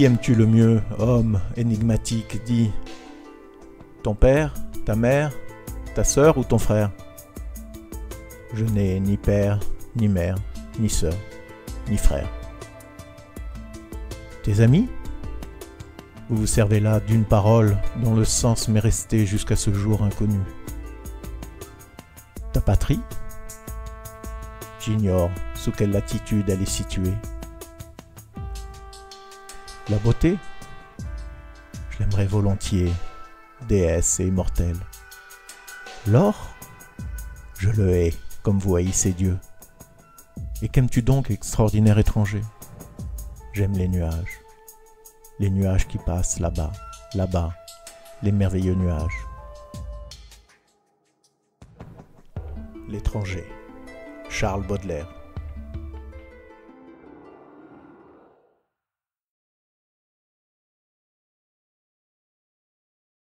Qui aimes-tu le mieux, homme énigmatique Dis. Ton père, ta mère, ta sœur ou ton frère? Je n'ai ni père, ni mère, ni sœur, ni frère. Tes amis? Vous vous servez là d'une parole dont le sens m'est resté jusqu'à ce jour inconnu. Ta patrie? J'ignore sous quelle latitude elle est située. La beauté Je l'aimerais volontiers, déesse et immortelle. L'or Je le hais, comme vous haïssez Dieu. Et qu'aimes-tu donc, extraordinaire étranger? J'aime les nuages. Les nuages qui passent là-bas, là-bas, les merveilleux nuages. L'étranger. Charles Baudelaire.